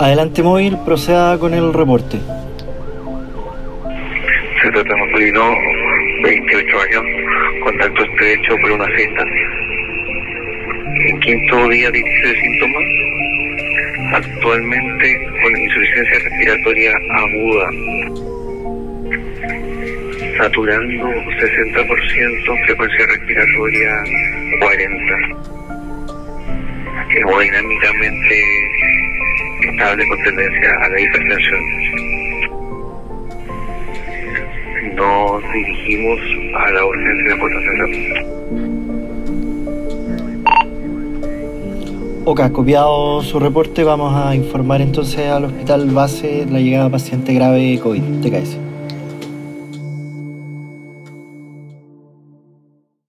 Adelante móvil, proceda con el reporte. Se trata de un masculino, 28 años, contacto estrecho por una cesta. En quinto día de inicio de síntomas, actualmente con insuficiencia respiratoria aguda, saturando 60%, frecuencia respiratoria 40. Hemodinámicamente estable con tendencia a la hipertensión. Nos dirigimos a la urgencia de Puerto Ok, copiado su reporte, vamos a informar entonces al hospital base la llegada de paciente grave COVID, TKS.